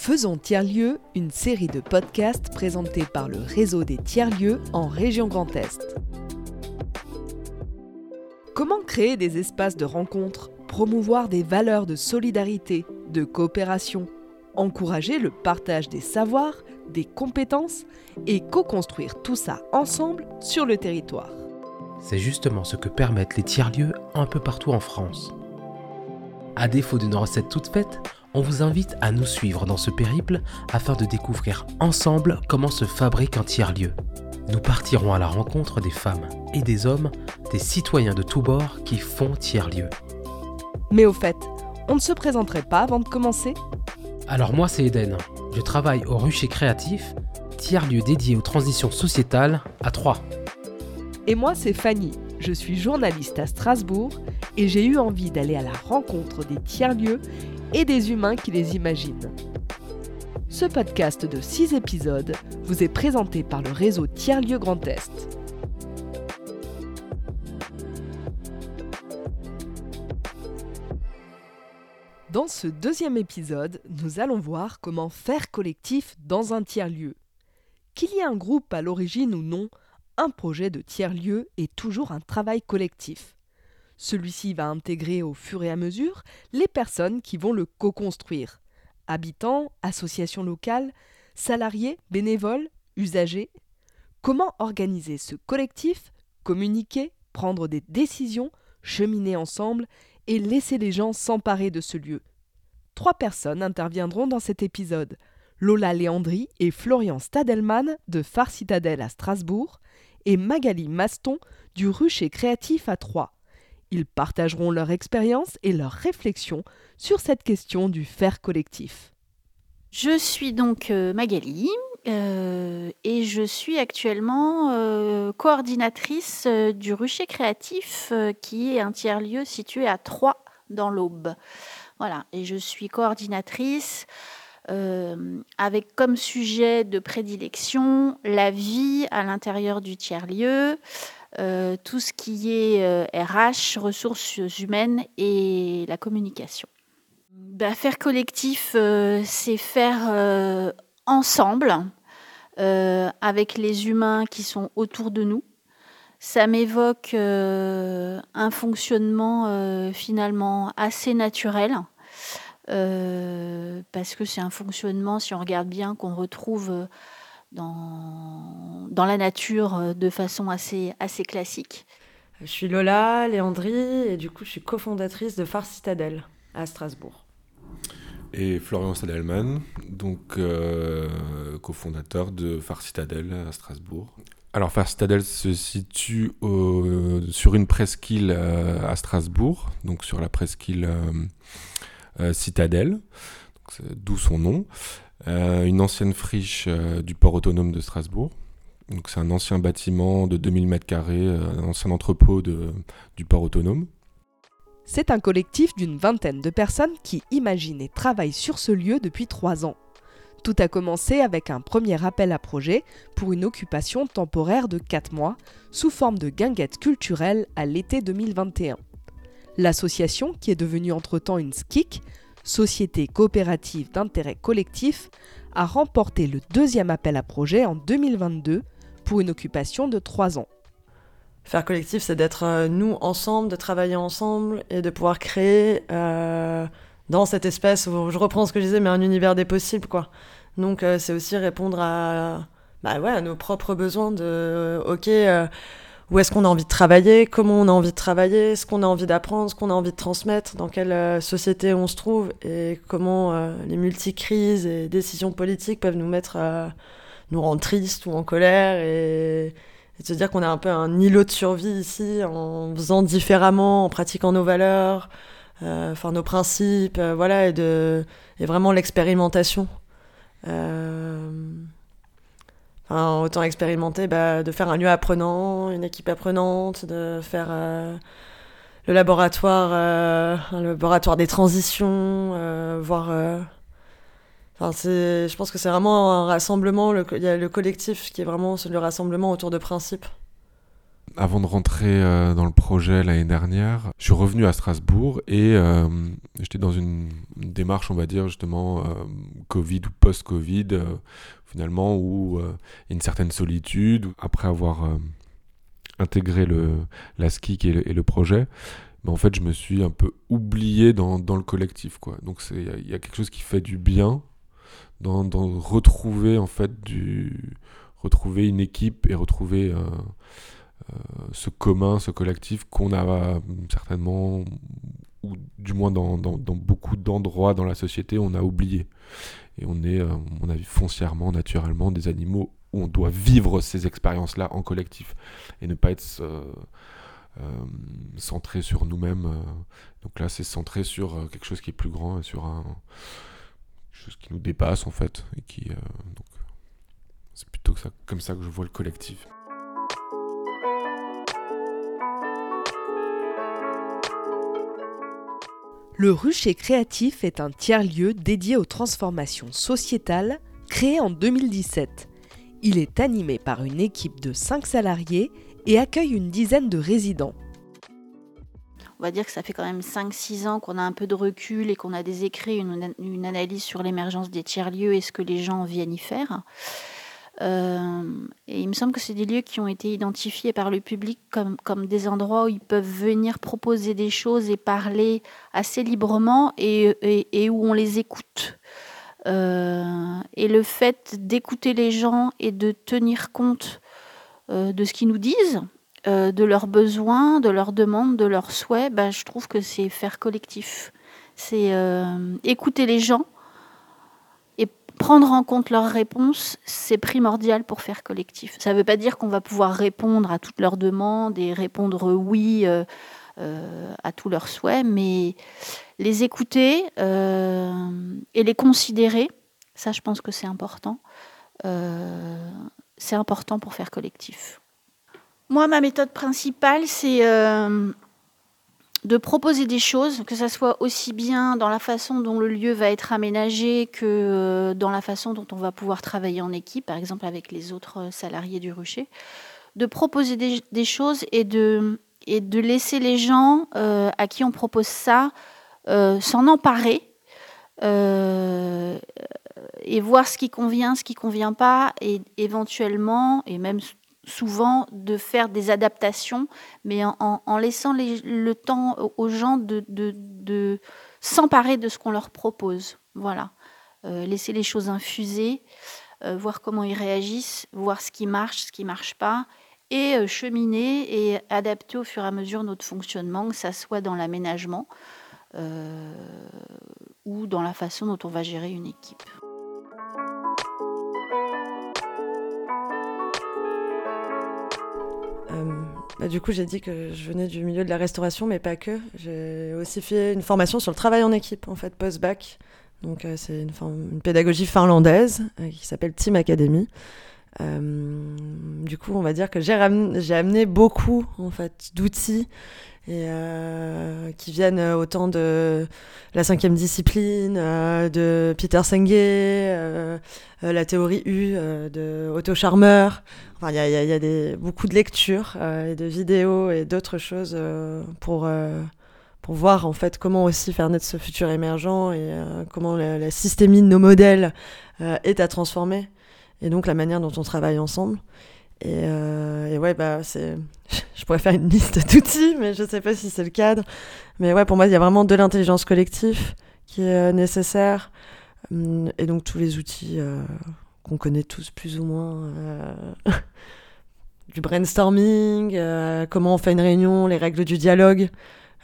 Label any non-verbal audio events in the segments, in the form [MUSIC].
Faisons Tiers-Lieux, une série de podcasts présentés par le réseau des tiers-lieux en région Grand Est. Comment créer des espaces de rencontre, promouvoir des valeurs de solidarité, de coopération, encourager le partage des savoirs, des compétences et co-construire tout ça ensemble sur le territoire? C'est justement ce que permettent les tiers-lieux un peu partout en France. À défaut d'une recette toute faite, on vous invite à nous suivre dans ce périple afin de découvrir ensemble comment se fabrique un tiers-lieu. Nous partirons à la rencontre des femmes et des hommes, des citoyens de tous bords qui font tiers-lieu. Mais au fait, on ne se présenterait pas avant de commencer? Alors moi c'est Eden, je travaille au Rucher Créatif, tiers-lieu dédié aux transitions sociétales à Troyes. Et moi c'est Fanny, je suis journaliste à Strasbourg et j'ai eu envie d'aller à la rencontre des tiers-lieux et des humains qui les imaginent. Ce podcast de 6 épisodes vous est présenté par le réseau Tiers-Lieux Grand Est. Dans ce deuxième épisode, nous allons voir comment faire collectif dans un tiers-lieu. Qu'il y ait un groupe à l'origine ou non, un projet de tiers-lieu est toujours un travail collectif. Celui-ci va intégrer au fur et à mesure les personnes qui vont le co-construire. Habitants, associations locales, salariés, bénévoles, usagers. Comment organiser ce collectif, communiquer, prendre des décisions, cheminer ensemble et laisser les gens s'emparer de ce lieu? Trois personnes interviendront dans cet épisode. Lola Léandri et Florian Stadelman de Phare Citadelle à Strasbourg et Magali Maston du Rucher Créatif à Troyes. Ils partageront leur expérience et leurs réflexions sur cette question du faire collectif. Je suis donc euh, Magali euh, et je suis actuellement euh, coordinatrice du Rucher Créatif qui est un tiers-lieu situé à Troyes dans l'Aube. Voilà, et je suis coordinatrice avec comme sujet de prédilection la vie à l'intérieur du tiers-lieu, euh, tout ce qui est RH, euh, ressources humaines et la communication. Bah, faire collectif, euh, c'est faire ensemble avec les humains qui sont autour de nous. Ça m'évoque un fonctionnement finalement assez naturel. parce que c'est un fonctionnement, si on regarde bien, qu'on retrouve dans, dans la nature euh, de façon assez, assez classique. Je suis Lola Léandri et du coup je suis cofondatrice de Phare Citadelle à Strasbourg. Et Florian Sadelman, donc euh, cofondateur de Phare Citadelle à Strasbourg. Alors Phare Citadelle se situe sur une presqu'île euh, à Strasbourg, donc sur la presqu'île Citadelle, d'où son nom. Euh, une ancienne friche euh, du port autonome de Strasbourg. Donc c'est un ancien bâtiment de 2000 m2, euh, un ancien entrepôt du port autonome. C'est un collectif d'une vingtaine de personnes qui imaginent et travaillent sur ce lieu depuis trois ans. Tout a commencé avec un premier appel à projet pour une occupation temporaire de 4 mois sous forme de guinguette culturelle à l'été 2021. L'association, qui est devenue entre-temps une SKIC, Société coopérative d'intérêt collectif, a remporté le deuxième appel à projet en 2022 pour une occupation de trois ans. Faire collectif, c'est d'être euh, nous ensemble, de travailler ensemble et de pouvoir créer euh, dans cette espèce, où, je reprends ce que je disais, mais un univers des possibles, quoi. Donc euh, c'est aussi répondre à, bah ouais, à nos propres besoins de, ok, où est-ce qu'on a envie de travailler, comment on a envie de travailler, ce qu'on a envie d'apprendre, ce qu'on a envie de transmettre, dans quelle euh, société on se trouve et comment euh, les multicrises et décisions politiques peuvent nous mettre à nous rendre tristes ou en colère et, et se dire qu'on a un peu un îlot de survie ici en faisant différemment, en pratiquant nos valeurs, euh, enfin nos principes, voilà, et, de, vraiment l'expérimentation. Euh, autant expérimenter bah, de faire un lieu apprenant, une équipe apprenante, de faire euh, le laboratoire, euh, un laboratoire des transitions, euh, voir. Enfin, je pense que c'est vraiment un rassemblement. Il y a le collectif qui est vraiment le rassemblement autour de principes. Avant de rentrer dans le projet l'année dernière, je suis revenu à Strasbourg et j'étais dans une, démarche, on va dire justement, Covid ou post-Covid, finalement, où il une certaine solitude, après avoir intégré le, la SKIC et le, projet. Mais en fait, je me suis un peu oublié dans, dans le collectif. Quoi. Donc il y, a quelque chose qui fait du bien dans, retrouver en fait du retrouver une équipe et retrouver euh, euh, ce commun, ce collectif qu'on a certainement, ou du moins dans, beaucoup d'endroits dans la société, on a oublié. Et on est, euh, on a foncièrement, naturellement, des animaux où on doit vivre ces expériences-là en collectif et ne pas être centré sur nous-mêmes. Donc là, c'est centré sur quelque chose qui est plus grand sur un, chose qui nous dépasse en fait. Et qui, donc, c'est plutôt comme ça que je vois le collectif. Le rucher créatif est un tiers-lieu dédié aux transformations sociétales créé en 2017. Il est animé par une équipe de 5 salariés et accueille une dizaine de résidents. On va dire que ça fait quand même 5-6 ans qu'on a un peu de recul et qu'on a des écrits, une, une analyse sur l'émergence des tiers-lieux et ce que les gens viennent y faire. Euh, et il me semble que c'est des lieux qui ont été identifiés par le public comme, comme des endroits où ils peuvent venir proposer des choses et parler assez librement et, et, où on les écoute. Euh, et le fait d'écouter les gens et de tenir compte euh, de ce qu'ils nous disent, de leurs besoins, de leurs demandes, de leurs souhaits, bah, je trouve que c'est faire collectif. C'est écouter les gens prendre en compte leurs réponses, c'est primordial pour faire collectif. Ça ne veut pas dire qu'on va pouvoir répondre à toutes leurs demandes et répondre oui euh, euh, à tous leurs souhaits, mais les écouter euh, et les considérer, ça je pense que c'est important. c'est important pour faire collectif. Moi, ma méthode principale, c'est de proposer des choses, que ce soit aussi bien dans la façon dont le lieu va être aménagé que euh, dans la façon dont on va pouvoir travailler en équipe, par exemple avec les autres euh, salariés du rucher, de proposer des, choses et de, et de laisser les gens euh, à qui on propose ça s'en emparer et voir ce qui convient, ce qui convient pas, et éventuellement, et même souvent de faire des adaptations, mais en, laissant le temps aux gens de, s'emparer de ce qu'on leur propose. Voilà. Euh, laisser les choses infuser, euh, voir comment ils réagissent, voir ce qui marche, ce qui ne marche pas, et euh, cheminer et adapter au fur et à mesure notre fonctionnement, que ça soit dans l'aménagement ou dans la façon dont on va gérer une équipe. Bah, du coup, j'ai dit que je venais du milieu de la restauration, mais pas que. J'ai aussi fait une formation sur le travail en équipe, en fait, post-bac. Donc, euh, c'est une, pédagogie finlandaise euh, qui s'appelle Team Academy. Euh, du coup, on va dire que j'ai amené beaucoup en fait d'outils et qui viennent autant de la cinquième discipline, de Peter Senge, la théorie U de Otto Charmer. Enfin, il y a, beaucoup de lectures et de vidéos et d'autres choses pour pour voir en fait comment aussi faire naître ce futur émergent et comment la, la, systémie de nos modèles est à transformer et donc la manière dont on travaille ensemble. Et, euh, ouais, bah, c'est... [LAUGHS] je pourrais faire une liste d'outils, mais je sais pas si c'est le cadre. Mais ouais, pour moi, il y a vraiment de l'intelligence collective qui est euh, nécessaire. Hum, et donc tous les outils euh, qu'on connaît tous plus ou moins. [LAUGHS] du brainstorming, comment on fait une réunion, les règles du dialogue.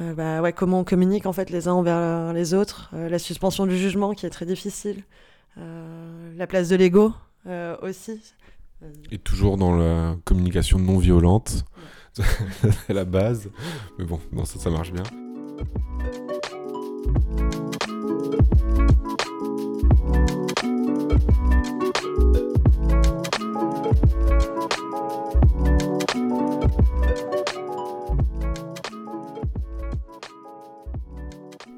bah ouais, comment on communique en fait les uns envers les autres, la suspension du jugement qui est très difficile, la place de l'ego, aussi. Et toujours dans la communication non violente, c'est [LAUGHS] la base. Mais bon, non, ça, ça marche bien.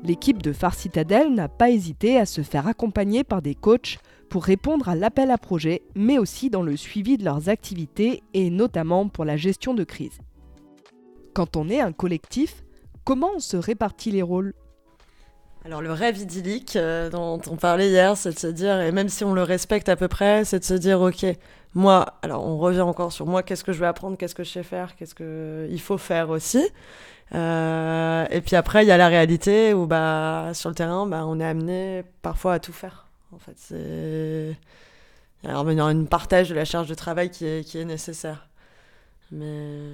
L'équipe de Phare Citadel n'a pas hésité à se faire accompagner par des coachs pour répondre à l'appel à projet, mais aussi dans le suivi de leurs activités et notamment pour la gestion de crise. Quand on est un collectif, comment on se répartit les rôles? Alors le rêve idyllique euh, dont on parlait hier, c'est de se dire, et même si on le respecte à peu près, c'est de se dire, ok, moi, alors on revient encore sur moi, qu'est-ce que je vais apprendre, qu'est-ce que je sais faire, qu'est-ce qu'il faut faire aussi. Euh, et puis après, il y a la réalité où bah, sur le terrain, bah, on est amené parfois à tout faire. En fait, c'est... Alors, il y a partage de la charge de travail qui est, nécessaire. Mais...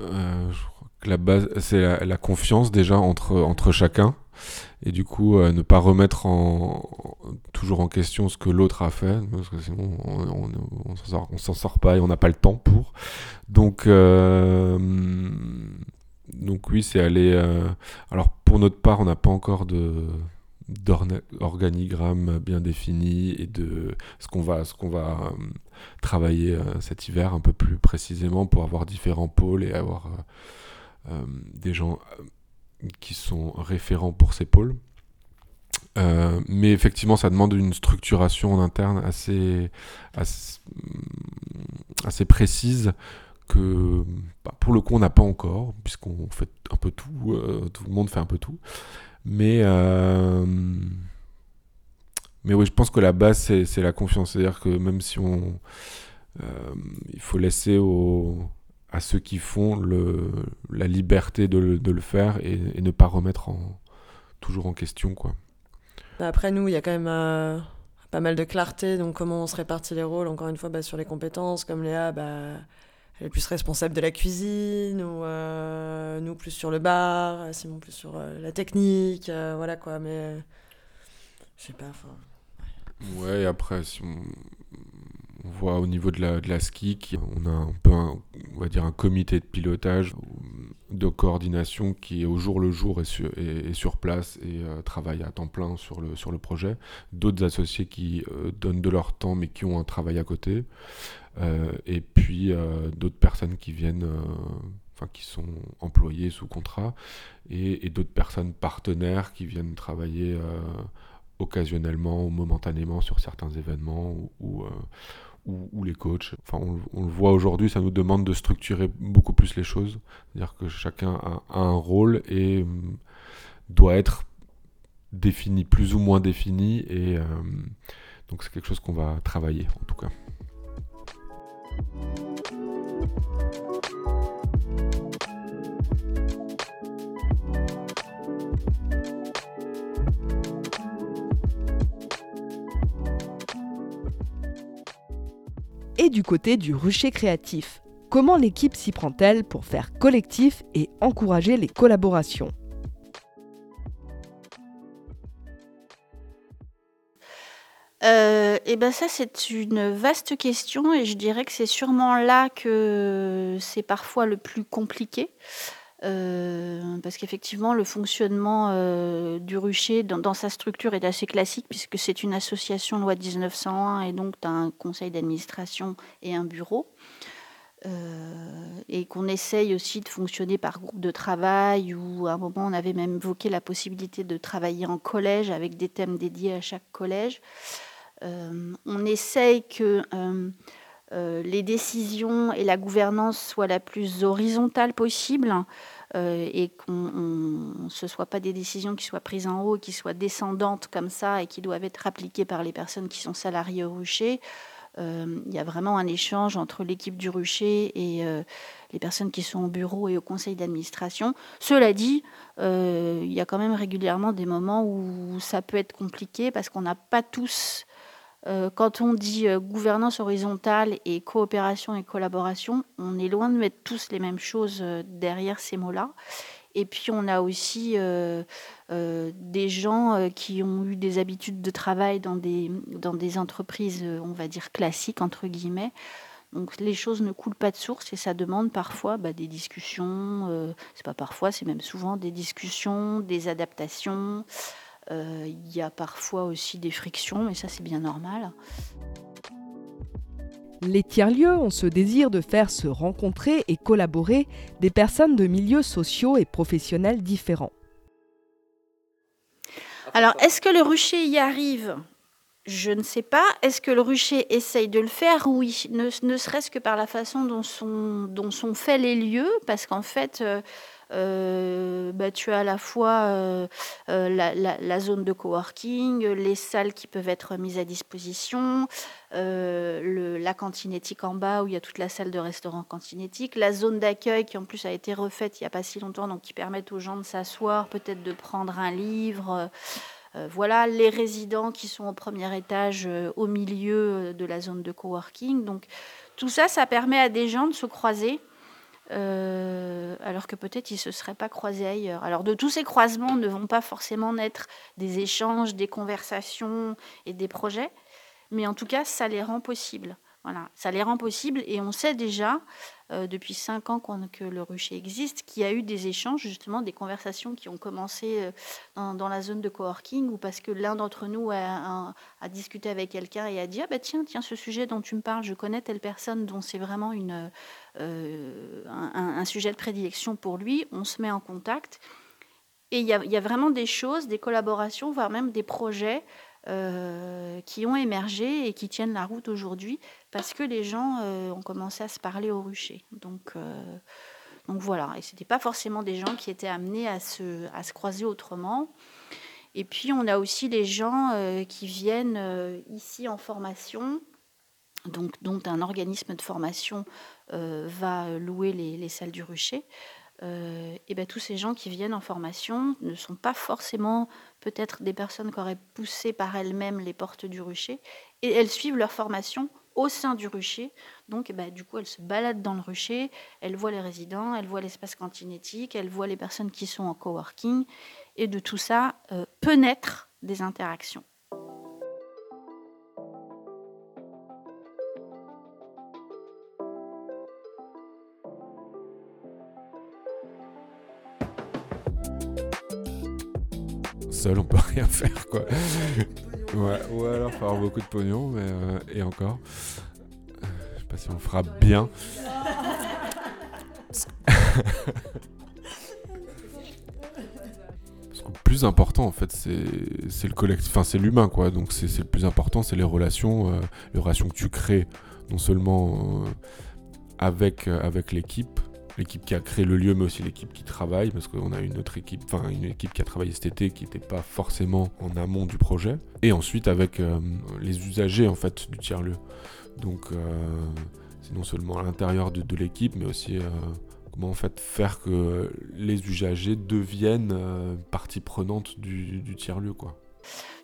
Euh, je crois que la base, c'est la, confiance déjà entre, entre chacun. Et du coup, euh, ne pas remettre en, toujours en question ce que l'autre a fait, parce que sinon on, on, s'en sort, pas et on n'a pas le temps pour. Donc, euh, donc oui, c'est aller. alors pour notre part, on n'a pas encore de d'organigramme bien défini et de ce qu'on va, va travailler cet hiver un peu plus précisément pour avoir différents pôles et avoir euh, des gens euh, qui sont référents pour ces pôles. Euh, mais effectivement, ça demande une structuration en interne assez, assez, assez précise que bah, pour le coup on n'a pas encore, puisqu'on fait un peu tout, tout le monde fait un peu tout. Mais, mais oui, je pense que la base, c'est la confiance. C'est-à-dire que même si on. il faut laisser à ceux qui font le, la liberté de le, de le faire et, ne pas remettre en, toujours en question. Quoi. Bah, après, nous, il y a quand même euh, pas mal de clarté. Donc, comment on se répartit les rôles Encore une fois, bah, sur les compétences, comme Léa, bah, elle est plus responsable de la cuisine, ou euh, nous plus sur le bar, Simon plus sur euh, la technique, voilà quoi. Mais je sais pas. Ouais, après, si on on voit au niveau de la, ski qu'on a un peu un, comité de pilotage, de coordination qui est au jour le jour et sur, place et euh, travaille à temps plein sur le, projet. D'autres associés qui euh, donnent de leur temps mais qui ont un travail à côté. Euh, et puis d'autres personnes qui viennent, qui sont employées sous contrat et, d'autres personnes partenaires qui viennent travailler occasionnellement ou momentanément sur certains événements ou, les coachs. On, le voit aujourd'hui, ça nous demande de structurer beaucoup plus les choses. C'est-à-dire que chacun a, un rôle et hum, doit être défini, plus ou moins défini. Et euh, donc c'est quelque chose qu'on va travailler en tout cas. Et du côté du rucher créatif, comment l'équipe s'y prend-elle pour faire collectif et encourager les collaborations? Euh, et ben ça c'est une vaste question et je dirais que c'est sûrement là que c'est parfois le plus compliqué. Euh, parce qu'effectivement, le fonctionnement euh, du rucher dans, sa structure est assez classique, puisque c'est une association loi 1901, et donc tu un conseil d'administration et un bureau. Euh, et qu'on essaye aussi de fonctionner par groupe de travail, ou à un moment on avait même évoqué la possibilité de travailler en collège avec des thèmes dédiés à chaque collège. on essaye que les décisions et la gouvernance soient la plus horizontale possible. Euh, et qu'on ce ne soit pas des décisions qui soient prises en haut, qui soient descendantes comme ça et qui doivent être appliquées par les personnes qui sont salariées au rucher. Euh, il y a vraiment un échange entre l'équipe du rucher et euh, les personnes qui sont au bureau et au conseil d'administration. Cela dit, il y a quand même régulièrement des moments où ça peut être compliqué parce qu'on n'a pas tous euh, quand on dit euh, gouvernance horizontale et coopération et collaboration, on est loin de mettre tous les mêmes choses euh, derrière ces mots-là. Et puis on a aussi des gens qui ont eu des habitudes de travail dans des, entreprises, on va dire classiques, entre guillemets. Donc les choses ne coulent pas de source et ça demande parfois bah, des discussions, c'est pas parfois, c'est même souvent des discussions, des adaptations. Euh, il y a parfois aussi des frictions, mais ça c'est bien normal. Les tiers-lieux ont ce désir de faire se rencontrer et collaborer des personnes de milieux sociaux et professionnels différents. Alors, est-ce que le rucher y arrive? Je ne sais pas. Est-ce que le rucher essaye de le faire? Oui, ne, serait-ce que par la façon dont sont, dont sont faits les lieux, parce qu'en fait, euh, bah, tu as à la fois euh, la, zone de coworking, les salles qui peuvent être mises à disposition, la cantinétique en bas où il y a toute la salle de restaurant cantinétique, la zone d'accueil qui en plus a été refaite il n'y a pas si longtemps, donc qui permettent aux gens de s'asseoir, peut-être de prendre un livre. Euh, voilà les résidents qui sont au premier étage, euh, au milieu euh, de la zone de coworking. Donc tout ça, ça permet à des gens de se croiser. Alors que peut-être ils ne se seraient pas croisés ailleurs. Alors de tous ces croisements ne vont pas forcément naître des échanges, des conversations et des projets, mais en tout cas ça les rend possibles. Voilà, ça les rend possibles et on sait déjà euh, depuis cinq ans que le rucher existe qu'il y a eu des échanges, justement des conversations qui ont commencé euh, dans, la zone de coworking ou parce que l'un d'entre nous a, discuté avec quelqu'un et a dit ah bah tiens tiens ce sujet dont tu me parles je connais telle personne dont c'est vraiment une euh, un, sujet de prédilection pour lui, on se met en contact. Et il y a vraiment des choses, des collaborations, voire même des projets euh, qui ont émergé et qui tiennent la route aujourd'hui parce que les gens euh, ont commencé à se parler au rucher. Donc, euh, voilà, et ce n'était pas forcément des gens qui étaient amenés à se, croiser autrement. Et puis on a aussi les gens qui viennent ici en formation, donc, dont un organisme de formation va louer les salles du rucher. Euh, et ben, tous ces gens qui viennent en formation ne sont pas forcément peut-être des personnes qui auraient poussé par elles-mêmes les portes du rucher, et elles suivent leur formation au sein du rucher. Donc, eh ben, du coup, elles se baladent dans le rucher, elles voient les résidents, elles voient l'espace cantinétique, elles voient les personnes qui sont en coworking, et de tout ça euh, peut naître des interactions. Seul, on peut [LAUGHS] rien faire, quoi. Ouais, ou alors faire beaucoup de pognon, mais euh, et encore. Euh, je sais pas si on le fera bien. Parce que le plus important, en fait, c'est le collectif, enfin, c'est l'humain, quoi. Donc, c'est le plus important, c'est les relations, euh, les relations que tu crées, non seulement avec, avec l'équipe, l'équipe qui a créé le lieu, mais aussi l'équipe qui travaille, parce qu'on a une autre équipe, enfin une équipe qui a travaillé cet été qui n'était pas forcément en amont du projet. Et ensuite avec euh, les usagers en fait du tiers-lieu. Donc euh, c'est non seulement à l'intérieur de, l'équipe, mais aussi euh, comment en fait faire que les usagers deviennent partie prenante du, du tiers-lieu quoi.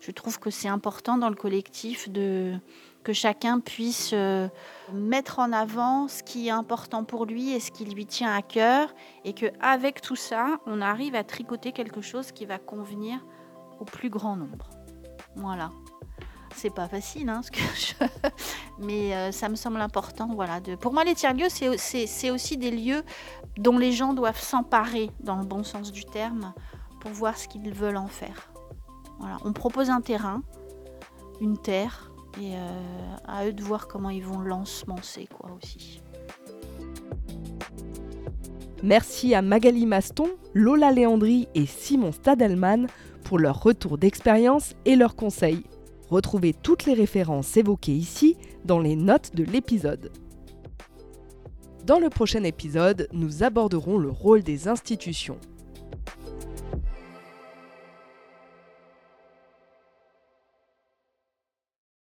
Je trouve que c'est important dans le collectif de que chacun puisse euh, mettre en avant ce qui est important pour lui et ce qui lui tient à cœur et que avec tout ça, on arrive à tricoter quelque chose qui va convenir au plus grand nombre. Voilà. C'est pas facile, hein, [LAUGHS] mais euh, ça me semble important. Voilà. Pour moi, les tiers-lieux, c'est aussi des lieux dont les gens doivent s'emparer, dans le bon sens du terme, pour voir ce qu'ils veulent en faire. On propose un terrain, une terre, et euh, à eux de voir comment ils vont l'ensemencer, quoi, aussi. Merci à Magali Maston, Lola Léandri et Simon Stadelman pour leur retour d'expérience et leurs conseils. Retrouvez toutes les références évoquées ici dans les notes de l'épisode. Dans le prochain épisode, nous aborderons le rôle des institutions.